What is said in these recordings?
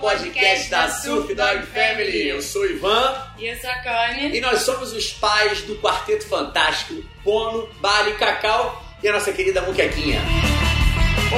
podcast da Surf Dog Family. Eu sou o Ivan. E eu sou a Kanye. E nós somos os pais do Quarteto Fantástico, Bono, Bali, Cacau e a nossa querida Muquequinha.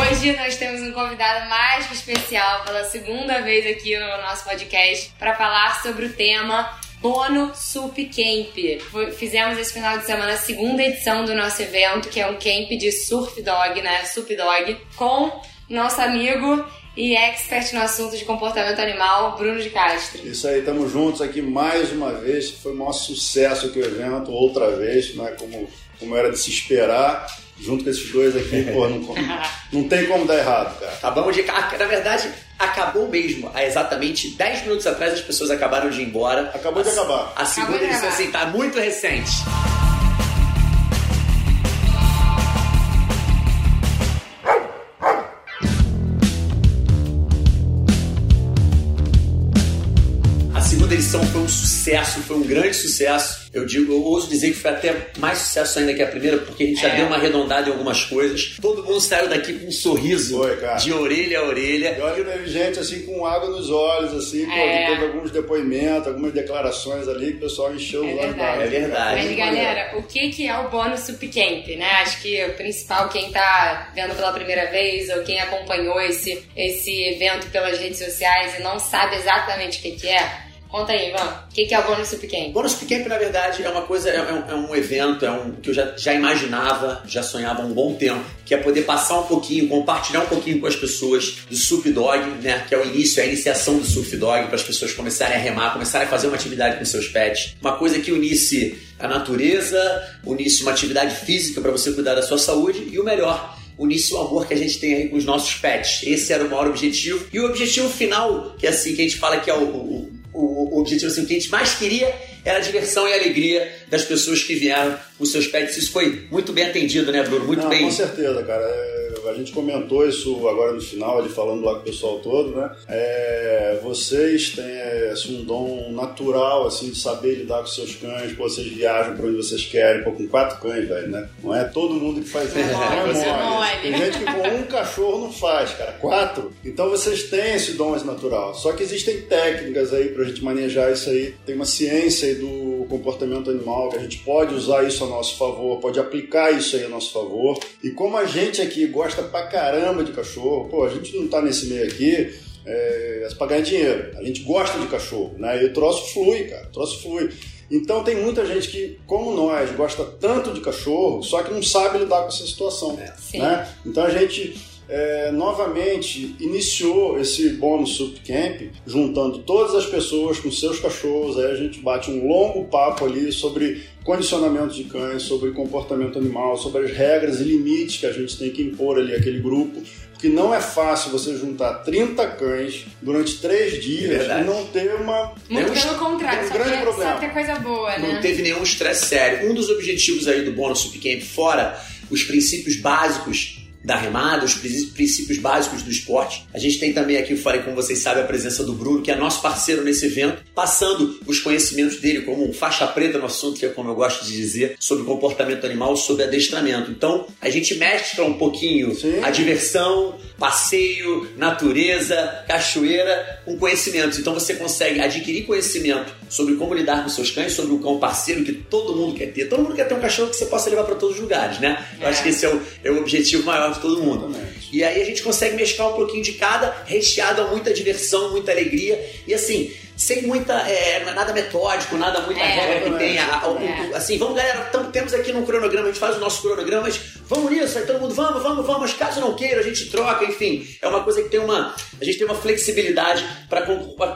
Hoje nós temos um convidado mais que especial pela segunda vez aqui no nosso podcast para falar sobre o tema Bono Sup Camp. Fizemos esse final de semana a segunda edição do nosso evento, que é um camp de surf dog, né? Sup dog, com nosso amigo e expert no assunto de comportamento animal, Bruno de Castro. Isso aí, estamos juntos aqui mais uma vez. Foi o maior sucesso aqui o evento, outra vez, né? como, como era de se esperar. Junto com esses dois aqui, pô, não, não tem como dar errado, cara. Acabamos de. Na verdade, acabou mesmo. Há exatamente 10 minutos atrás as pessoas acabaram de ir embora. Acabou de acabar. A segunda edição, assim, tá muito recente. Sucesso, foi um grande sucesso. Eu digo, eu ouso dizer que foi até mais sucesso ainda que a primeira, porque a gente já é. deu uma arredondada em algumas coisas. Todo mundo saiu daqui com um sorriso foi, de orelha a orelha. E olha que teve gente assim com água nos olhos, assim, é. teve alguns depoimentos, algumas declarações ali que o pessoal encheu é os olhos É verdade. Mas galera, o que, que é o bônus Supcamp, né? Acho que o principal, quem tá vendo pela primeira vez ou quem acompanhou esse, esse evento pelas redes sociais e não sabe exatamente o que, que é, Conta aí, Ivan. O que é o Bônus Camp? Bônus Camp, na verdade, é uma coisa, é, um, é um evento, é um que eu já, já imaginava, já sonhava há um bom tempo, que é poder passar um pouquinho, compartilhar um pouquinho com as pessoas do Surf Dog, né? Que é o início, é a iniciação do Surf Dog, para as pessoas começarem a remar, começarem a fazer uma atividade com seus pets. Uma coisa que unisse a natureza, unisse uma atividade física para você cuidar da sua saúde e o melhor, unisse o amor que a gente tem aí com os nossos pets. Esse era o maior objetivo. E o objetivo final, que é assim, que a gente fala que é o, o o, objetivo assim, o que a gente mais queria era a diversão e a alegria das pessoas que vieram com seus pets. Isso foi muito bem atendido, né, Bruno? Muito Não, bem. Com certeza, cara. É a gente comentou isso agora no final, ele falando lá com o pessoal todo, né? É, vocês têm é, assim, um dom natural, assim, de saber lidar com seus cães, pô, vocês viajam para onde vocês querem, pô, com quatro cães, velho, né? Não é todo mundo que faz isso. É, não é Tem gente que com um cachorro não faz, cara. Quatro. Então vocês têm esse dom natural. Só que existem técnicas aí pra gente manejar isso aí. Tem uma ciência aí do comportamento animal que a gente pode usar isso a nosso favor, pode aplicar isso aí a nosso favor. E como a gente aqui gosta pra caramba de cachorro. Pô, a gente não tá nesse meio aqui é, pra ganhar dinheiro. A gente gosta de cachorro, né? E o troço flui, cara. O troço flui. Então tem muita gente que, como nós, gosta tanto de cachorro, só que não sabe lidar com essa situação. É. Né? Então a gente é, novamente iniciou esse bônus Sup Camp, juntando todas as pessoas com seus cachorros. Aí a gente bate um longo papo ali sobre condicionamento de cães, sobre comportamento animal, sobre as regras e limites que a gente tem que impor ali aquele grupo. Porque não é fácil você juntar 30 cães durante três dias é e não ter uma. Muito pelo contrário, um só, grande ter, problema. só ter coisa boa, né? Não teve nenhum estresse sério. Um dos objetivos aí do Bônus Sup Camp, fora os princípios básicos da remada, os princípios básicos do esporte. A gente tem também aqui, falei como vocês sabem, a presença do Bruno, que é nosso parceiro nesse evento, passando os conhecimentos dele como um faixa preta no assunto, que é como eu gosto de dizer, sobre comportamento animal, sobre adestramento. Então, a gente mescla um pouquinho Sim. a diversão, passeio, natureza, cachoeira, com conhecimentos. Então, você consegue adquirir conhecimento sobre como lidar com seus cães, sobre o cão parceiro que todo mundo quer ter. Todo mundo quer ter um cachorro que você possa levar para todos os lugares, né? É. Eu acho que esse é o, é o objetivo maior de todo mundo. Exatamente. E aí a gente consegue mesclar um pouquinho de cada, recheado a muita diversão, muita alegria. E assim, sem muita. É, nada metódico, nada muita é, regra que tenha. É. Assim, vamos, galera, tamo, temos aqui no cronograma, a gente faz os nossos cronogramas, vamos nisso, aí todo mundo, vamos, vamos, vamos, caso não queira, a gente troca, enfim. É uma coisa que tem uma. A gente tem uma flexibilidade para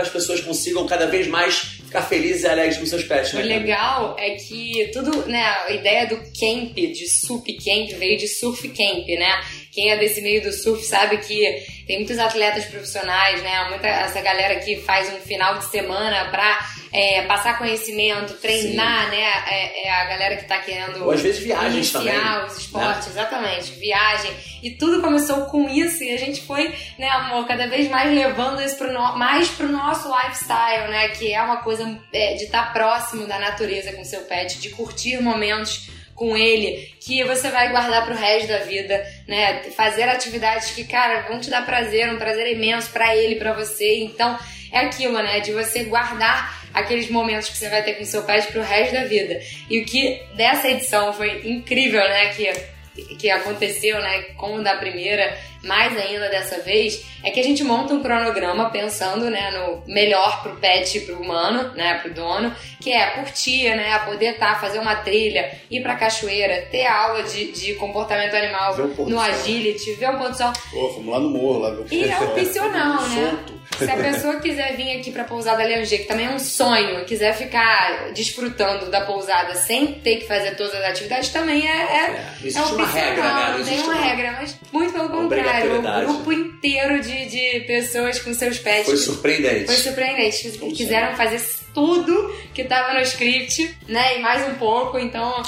as pessoas consigam cada vez mais ficar felizes e alegres com seus pets. Né, o legal é que tudo, né, a ideia do camp, de sup camp, veio de surf camp, né? Quem é desse meio do surf sabe que tem muitos atletas profissionais, né? Muita, essa galera que faz um final de semana pra é, passar conhecimento, treinar, Sim. né? É, é, a galera que tá querendo. Ou às vezes viagens também. os esportes, né? exatamente. Viagem. E tudo começou com isso e a gente foi, né, amor, cada vez mais levando isso pro no, mais pro nosso lifestyle, né? Que é uma coisa é, de estar tá próximo da natureza com seu pet, de curtir momentos com ele que você vai guardar pro resto da vida, né? Fazer atividades que, cara, vão te dar prazer, um prazer imenso para ele, para você. Então, é aquilo, né? De você guardar aqueles momentos que você vai ter com seu pet pro resto da vida. E o que dessa edição foi incrível, né? Que, que aconteceu, né? Com o da primeira, mais ainda dessa vez, é que a gente monta um cronograma pensando, né, no melhor pro pet e pro humano, né, pro dono, que é curtir, né, poder estar, tá, fazer uma trilha, ir pra cachoeira, ter aula de, de comportamento animal no agility, ver um ponto sol. Pô, fomos lá no morro, lá ver E é opcional, né? Se a pessoa quiser vir aqui pra pousada Leangê, que também é um sonho, quiser ficar desfrutando da pousada sem ter que fazer todas as atividades, também é, é, é, é opcional, regra, né? não tem uma regra, mas muito pelo contrário, o grupo inteiro de de, de pessoas com seus pets. Foi surpreendente. Foi surpreendente. Quiseram fazer tudo que tava no script, né? E mais um pouco, então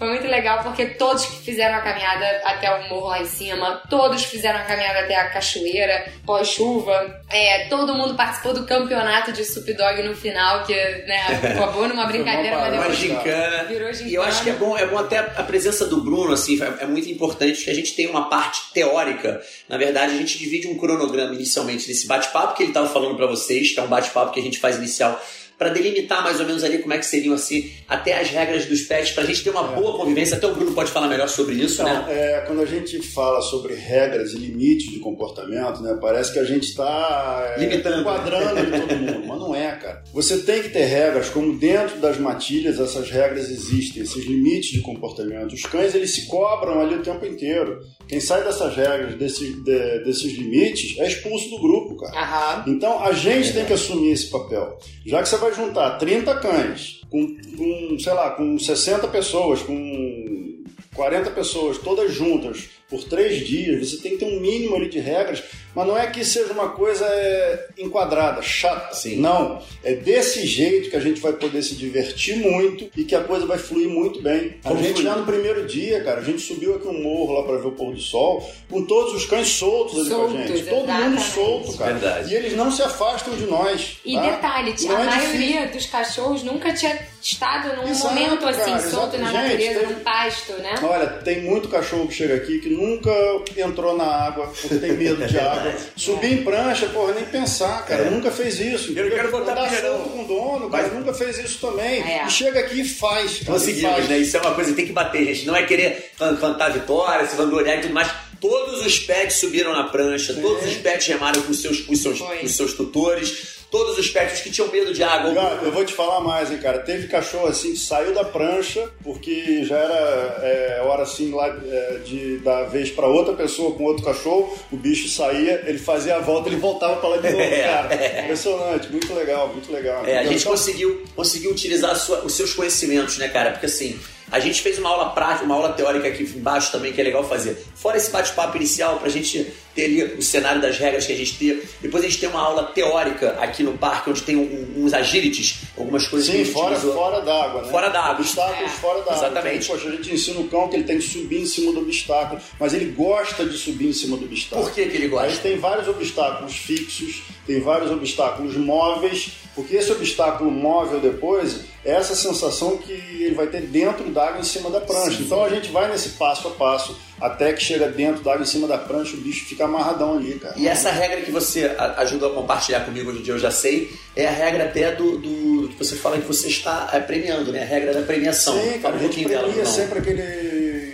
foi muito legal porque todos que fizeram a caminhada até o morro lá em cima, todos fizeram a caminhada até a cachoeira, pós-chuva, é, todo mundo participou do campeonato de Sup Dog no final, que né, acabou numa brincadeira, mas depois gincana. virou gincana. E eu acho que é bom, é bom até a presença do Bruno, assim, é, é muito importante que a gente tenha uma parte teórica. Na verdade, a gente divide um cronograma inicialmente desse bate-papo que ele estava falando para vocês, que é um bate-papo que a gente faz inicial para delimitar mais ou menos ali como é que seriam assim até as regras dos pets para a gente ter uma é. boa convivência. Até o Bruno pode falar melhor sobre isso, então, né? É, quando a gente fala sobre regras e limites de comportamento, né, parece que a gente está é, limitando, enquadrando todo mundo, mas não é, cara. Você tem que ter regras como dentro das matilhas essas regras existem, esses limites de comportamento. Os cães eles se cobram ali o tempo inteiro. Quem sai dessas regras, desses, de, desses limites, é expulso do grupo, cara. Então a gente é tem que assumir esse papel. Já que você vai juntar 30 cães com, com, sei lá, com 60 pessoas, com 40 pessoas, todas juntas, por três dias, você tem que ter um mínimo ali de regras, mas não é que seja uma coisa é, enquadrada, chata. Sim. Não. É desse jeito que a gente vai poder se divertir muito e que a coisa vai fluir muito bem. A Como gente fluir? já no primeiro dia, cara, a gente subiu aqui um morro lá para ver o pôr do sol, com todos os cães soltos ali soltos, com a gente. Todo exatamente. mundo solto, cara. Verdade. E eles não se afastam de nós. E tá? detalhe, não a é maioria difícil. dos cachorros nunca tinha estado num Exato, momento assim, cara, solto na gente, natureza, tem... num pasto, né? Olha, tem muito cachorro que chega aqui que nunca entrou na água, porque tem medo de água. Subir em prancha, porra, nem pensar, cara. É. Nunca fez isso. Eu não quero botar pilha, com o dono, cara. Mas... Nunca fez isso também. É. E chega aqui e faz. Conseguimos, faz. né? Isso é uma coisa que tem que bater, gente. Não é querer cantar vitória, se vangloriar e tudo mais. Todos os pets subiram na prancha, Sim. todos os pets remaram com seus, com seus, com seus tutores todos os pets que tinham medo de água. Cara, eu vou te falar mais, hein, cara. Teve cachorro assim que saiu da prancha porque já era é, hora assim lá é, de dar vez para outra pessoa com outro cachorro. O bicho saía, ele fazia a volta, ele voltava para lá de novo, é, cara. Impressionante, muito legal, muito legal. É, a gente então, conseguiu, conseguiu utilizar sua, os seus conhecimentos, né, cara? Porque assim a gente fez uma aula prática, uma aula teórica aqui embaixo também, que é legal fazer. Fora esse bate-papo inicial, para a gente ter ali o cenário das regras que a gente tem. Depois a gente tem uma aula teórica aqui no parque, onde tem um, uns agilities, algumas coisas Sim, que a gente fora, fora d'água, né? Fora d'água. Obstáculos é. fora d'água. Exatamente. Então, poxa, a gente ensina o cão que ele tem que subir em cima do obstáculo, mas ele gosta de subir em cima do obstáculo. Por que, que ele gosta? Aí tem vários obstáculos fixos, tem vários obstáculos móveis, porque esse obstáculo móvel depois é essa sensação que ele vai ter dentro d'água em cima da prancha. Sim. Então a gente vai nesse passo a passo até que chega dentro d'água em cima da prancha, o bicho fica amarradão ali, cara. E essa regra que você ajudou a compartilhar comigo hoje em dia, eu já sei, é a regra até do, do que você fala que você está é, premiando, né? A regra da premiação. Sim, cara, um premia dela, sempre aquele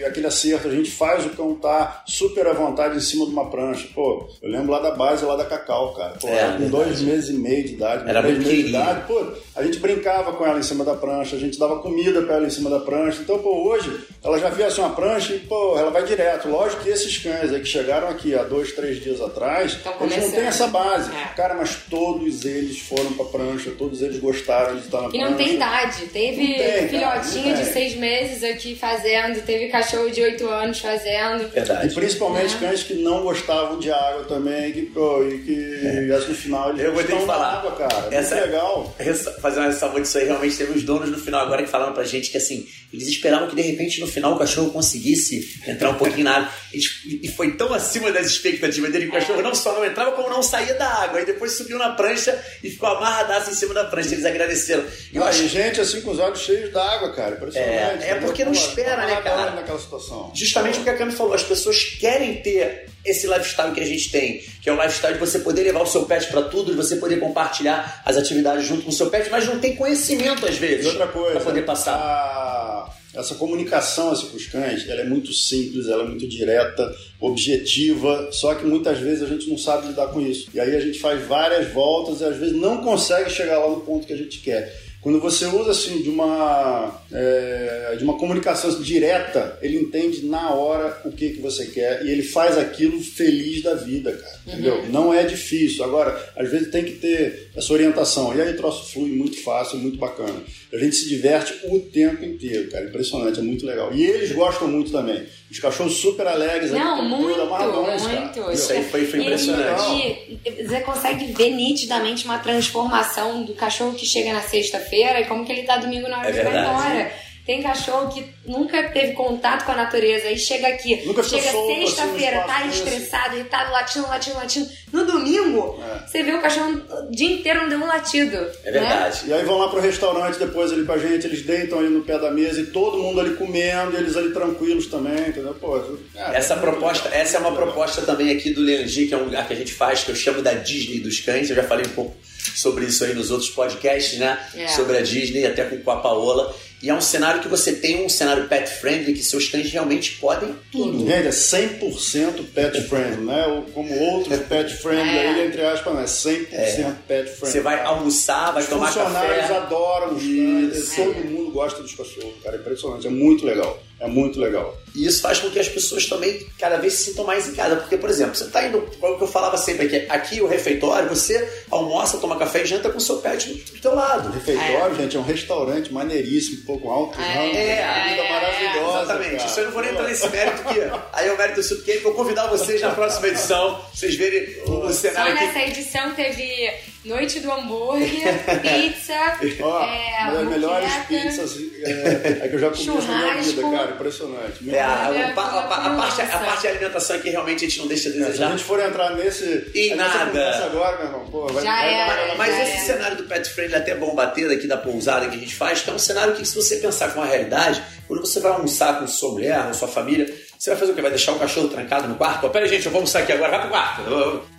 aquele acerto, a gente faz o cão tá super à vontade em cima de uma prancha. Pô, eu lembro lá da base, lá da Cacau, cara. Pô, é, com dois meses e meio de idade, Era três meses de idade, pô, a gente brincava com ela em cima da prancha, a gente dava comida para ela em cima da prancha. Então, pô, hoje ela já viu assim uma prancha e, pô, ela vai direto. Lógico que esses cães aí que chegaram aqui há dois, três dias atrás, eles não têm essa base. É. Cara, mas todos eles foram pra prancha, todos eles gostaram de estar na e prancha. E não tem idade. Teve tem, filhotinho de seis meses aqui fazendo, teve cachorro cachorro de 8 anos fazendo. Verdade. E principalmente cães que não gostavam de água também, que, pô, e que no final eles Eu vou ter que falar. água, cara. Essa- Muito legal. Fazer uma ressalva disso aí, realmente teve os donos no final agora que falaram pra gente que assim, eles esperavam que de repente no final o cachorro conseguisse entrar um pouquinho na água. Eles- E foi tão acima das expectativas dele que o cachorro não só não entrava, como não saía da água. E depois subiu na prancha e ficou amarradaço em cima da prancha. Eles agradeceram. Eu Ah, acho e gente assim com os olhos cheios d'água, cara. Impressionante. É, é porque não espera, tá né, cara? Situação. Justamente o que a Cami falou, as pessoas querem ter esse lifestyle que a gente tem, que é o lifestyle de você poder levar o seu pet pra tudo, de você poder compartilhar as atividades junto com o seu pet, mas não tem conhecimento às vezes E outra coisa, pra poder passar. a- essa comunicação assim, com os cães, ela é muito simples, ela é muito direta, objetiva, só que muitas vezes a gente não sabe lidar com isso. E aí a gente faz várias voltas e às vezes não consegue chegar lá no ponto que a gente quer. Quando você usa assim de uma é, de uma comunicação direta, ele entende na hora o que, que você quer e ele faz aquilo feliz da vida, cara. Entendeu? Não é difícil. Agora, às vezes tem que ter essa orientação. E aí o troço flui muito fácil, muito bacana. A gente se diverte o tempo inteiro, cara. Impressionante, é muito legal. E eles gostam muito também. Os cachorros super alegres, ali, Não, tempo muito, amarradões, cara. muito. Isso aí foi- foi E- impressionante. E, você consegue ver nitidamente uma transformação do cachorro que chega na sexta-feira e como que ele tá domingo na hora É vai verdade. embora. Tem cachorro que nunca teve contato com a natureza e chega aqui, Nunca chega assim, sexta-feira, no tá estressado, irritado, latindo, latindo, latindo. No domingo, É. você vê o cachorro o dia inteiro não deu um latido. É verdade. E aí vão lá pro restaurante depois ali com a gente, eles deitam ali no pé da mesa e todo mundo ali comendo, e eles ali tranquilos também, entendeu? Pô, cara, Essa é proposta, legal. essa é uma proposta também aqui do Leangi, que é um lugar que a gente faz, que eu chamo da Disney dos cães. Eu já falei um pouco sobre isso aí nos outros podcasts, né? É. Sobre a Disney, até com a Paola. E é um cenário que você tem um cenário pet friendly, que seus cães realmente podem tudo. Gente, é 100% pet friendly, né? Ou Como outros pet friendly É. aí, entre aspas, não é 100% pet friendly. Você vai almoçar, vai Os tomar funcionários café. adoram os cães, todo mundo gosta dos cachorros, cara, é impressionante, é muito legal, é muito legal. E isso faz com que as pessoas também cada vez se sintam mais em casa. Porque, por exemplo, você tá indo, como o que eu falava sempre aqui, aqui o refeitório, você almoça, toma café e janta com o seu pet do, do teu lado. O refeitório, gente, é um restaurante maneiríssimo, um pouco alto, É, não, é, comida é, maravilhosa, Exatamente. cara. Isso eu não vou nem entrar nesse mérito aqui. Aí é o mérito do Subcamp. Vou convidar vocês na próxima edição, vocês verem o, o Só cenário aqui. nessa edição teve Noite do Hambúrguer, pizza, Ó, é, uma das melhores pizzas é, é que eu já comi na minha vida, cara, impressionante. É, a, a- a- a parte, a parte de alimentação aqui realmente a gente não deixa a Se a desejar. gente for entrar nesse. Em nada. agora, meu irmão, pô, vai, Já vai, era, vai- Mas já esse era. cenário do Pet Friendly é até bom bater daqui da pousada que a gente faz, que é um cenário que, se você pensar com a realidade, quando você vai almoçar com sua mulher, com sua família, você vai fazer o quê? Vai deixar o cachorro trancado no quarto? Ó, pera aí, gente, eu vou almoçar aqui agora, vai pro quarto.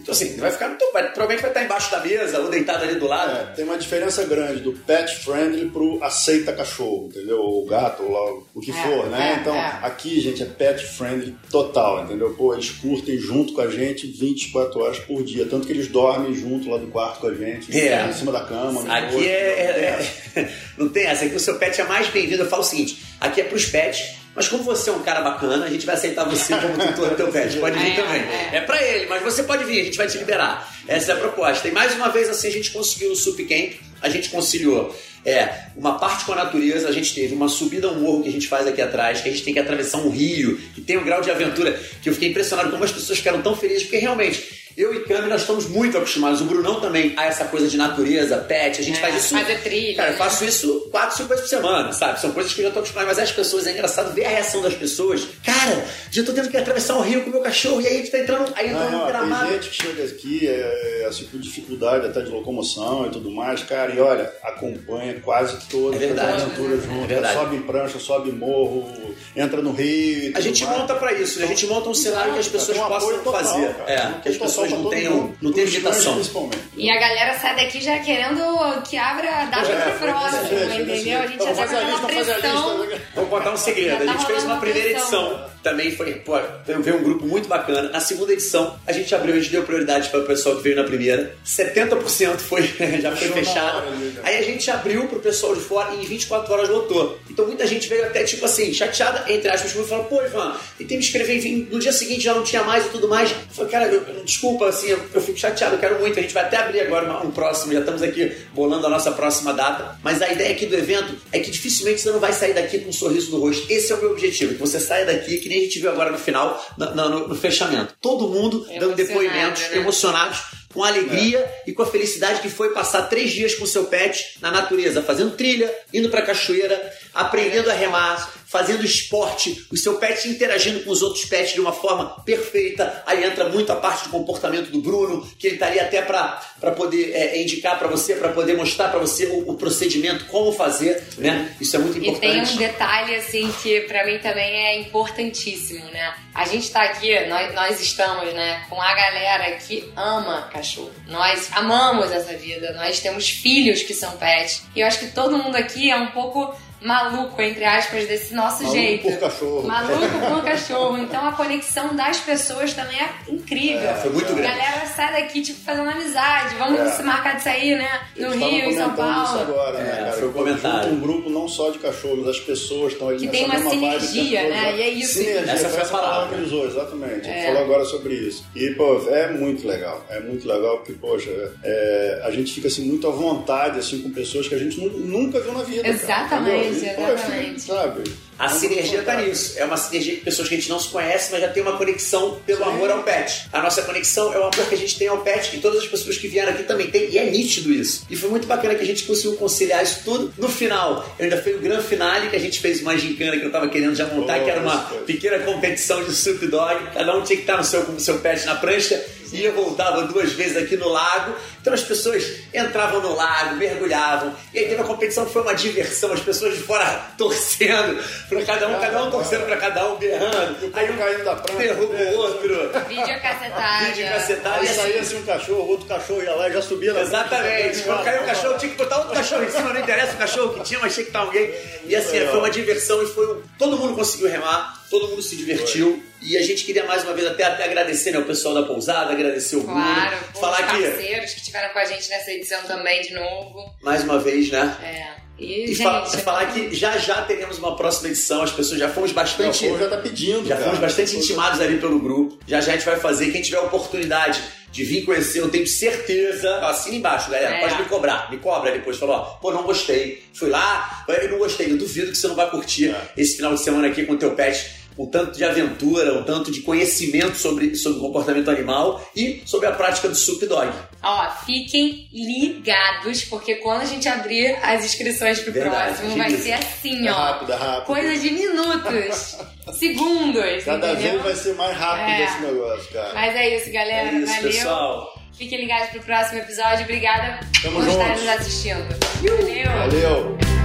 Então, assim, vai ficar. Então, vai, provavelmente vai estar embaixo da mesa ou deitado ali do lado. É, tem uma diferença grande do pet friendly pro aceita cachorro, entendeu? Ou gato, ou lá, o que É, for, né? é, então, é. aqui, gente, é pet friendly total, entendeu? Pô, eles curtem junto com a gente 24 horas por dia. Tanto que eles dormem junto lá do quarto com a gente, É. em cima da cama. no Aqui rosto, é, não é- Não tem essa. Aqui o seu pet é mais bem-vindo. Eu falo o seguinte: aqui é pros pets, mas como você é um cara bacana, a gente vai aceitar você como tutor do teu pet. Pode vir É, também. é. É pra ele, mas você pode vir, a gente vai te liberar. Essa é a proposta. E mais uma vez, assim, a gente conseguiu no Sup Camp, a gente conciliou. É, uma parte com a natureza, a gente teve uma subida ao morro que a gente faz aqui atrás, que a gente tem que atravessar um rio, que tem um grau de aventura, que eu fiquei impressionado como as pessoas ficaram tão felizes, porque realmente eu e Cami, nós estamos muito acostumados, o Brunão também, a essa coisa de natureza, pet, a gente É, faz isso. fazer trilha, Cara, eu né? faço isso quatro, cinco vezes por semana, sabe? São coisas que eu já tô acostumado, mas as pessoas, é engraçado ver a reação das pessoas. Cara, já tô tendo que atravessar um rio com o meu cachorro, e aí a gente tá entrando, aí entrando Não, no gramado. tem gente que chega aqui é, assim, com dificuldade até de locomoção e tudo mais, cara, e olha, acompanha quase todas É as aventuras junto. É verdade. Sobe em prancha, sobe em morro, entra no rio. e A gente mais. monta pra isso, né? a gente monta um cenário que as pessoas um possam total, fazer. cara. É, que as apoio pessoas não tenham, não tenham limitação. Principalmente. E a galera sai daqui já querendo que abra a data É, pro próximo, entendeu? A gente já tá com a aquela lista, faz a pressão. lista. Vou contar um segredo. A tá gente fez uma primeira edição, também foi, pô, veio um grupo muito bacana. Na segunda edição, a gente abriu, a gente deu prioridade para o pessoal que veio na primeira. 70% foi, já foi fechado. Aí a gente abriu pro pessoal de fora e em 24 horas lotou. Então muita gente veio até, tipo assim, chateada, entre aspas, e falou, pô, Ivan, tentei me inscrever, enfim, no dia seguinte já não tinha mais e tudo mais. Eu falei, cara, eu- desculpa, assim, eu, eu fico chateado, eu quero muito. A gente vai até abrir agora um próximo, já estamos aqui bolando a nossa próxima data. Mas a ideia aqui do evento é que dificilmente você não vai sair daqui com um sorriso no rosto. Esse é o meu objetivo, que você saia daqui, que nem a gente viu agora no final, no, no, no fechamento. Todo mundo dando depoimentos né? emocionados com a alegria é. e com a felicidade que foi passar três dias com seu pet na natureza, fazendo trilha, indo pra cachoeira, aprendendo a remar, fazendo esporte, o seu pet interagindo com os outros pets de uma forma perfeita. Aí entra muito a parte do comportamento do Bruno, que ele estaria até para poder é, indicar para você, para poder mostrar para você o, o, procedimento, como fazer, né? Isso é muito importante. E tem um detalhe assim que para mim também é importantíssimo, né? A gente tá aqui, nós, nós estamos, né, com a galera que ama cachorro. Nós amamos essa vida, nós temos filhos que são pets. E eu acho que todo mundo aqui é um pouco maluco, entre aspas, desse nosso maluco jeito. por cachorro. Maluco por cachorro. Então a conexão das pessoas também é incrível. É, foi muito grande. A galera sai daqui, tipo, fazendo amizade. Vamos é. se marcar de sair, né? No Eles Rio, em São Paulo. Isso agora, né, é, cara? Foi um comentário. um grupo não só de cachorros, as pessoas estão ali Que tem uma sinergia, né? E é isso. Sinergia, essa foi a palavra que ele usou, exatamente. Ele falou agora sobre isso. E, pô, é muito legal. É muito legal porque, poxa, é, a gente fica assim muito à vontade assim com pessoas que a gente nunca viu na vida. Exatamente, cara, exatamente sabe? A sinergia tá nisso. É uma sinergia de pessoas que a gente não se conhece, mas já tem uma conexão pelo Sim. amor ao pet. A nossa conexão é o amor que a gente tem ao pet e todas as pessoas que vieram aqui também têm. E é nítido isso. E foi muito bacana que a gente conseguiu conciliar isso tudo. No final, eu ainda fui o grande finale que a gente fez uma gincana que eu tava querendo já montar, que era uma pequena competição de Snoop Dogg. Cada um tinha que estar no seu, com o seu pet na prancha e eu voltava duas vezes aqui no lago. Então as pessoas entravam no lago, mergulhavam. E aí teve uma competição que foi uma diversão, as pessoas de fora torcendo para cada um, cada um torcendo para cada um, berrando. Aí um caindo da prancha. Derruba o outro. Vídeo cacetado. Vídeo cacetado. Aí saía assim um cachorro, outro cachorro ia lá e já subia na Exatamente. Quando caiu o cachorro, tinha que botar outro cachorro em cima, não interessa o cachorro que tinha, mas tinha que estar alguém. E assim, foi uma diversão e foi. Todo mundo conseguiu remar todo mundo se divertiu. E a gente queria mais uma vez até, até agradecer né, o pessoal da pousada, agradecer o Bruno. Claro, falar os parceiros que... que estiveram com a gente nessa edição também de novo. Mais uma vez, né? É. E, e gente, fa falar que já já teremos uma próxima edição, as pessoas já fomos bastante. Não, já tá pedindo. Já cara. fomos bastante intimados ali pelo grupo. Já já a gente vai fazer. Quem tiver oportunidade de vir conhecer, eu tenho certeza. Assina embaixo, galera. É. Pode me cobrar. Me cobra depois. Falou, ó, pô, não gostei. Fui lá, eu não gostei. Eu duvido que você não vai curtir é. esse final de semana aqui com o teu pet um tanto de aventura, um tanto de conhecimento sobre, sobre o comportamento animal e sobre a prática do Sup Dog. Ó, fiquem ligados, porque quando a gente abrir as inscrições pro Verdade, próximo, vai ser assim, é ó. Rápido, é rápido. Coisa de minutos, segundos. Cada entendeu? vez vai ser mais rápido é. esse negócio, cara. Mas é isso, galera. É isso, Valeu. pessoal. Fiquem ligados pro próximo episódio. Obrigada Tamo por juntos. estarem nos assistindo. Valeu. Valeu.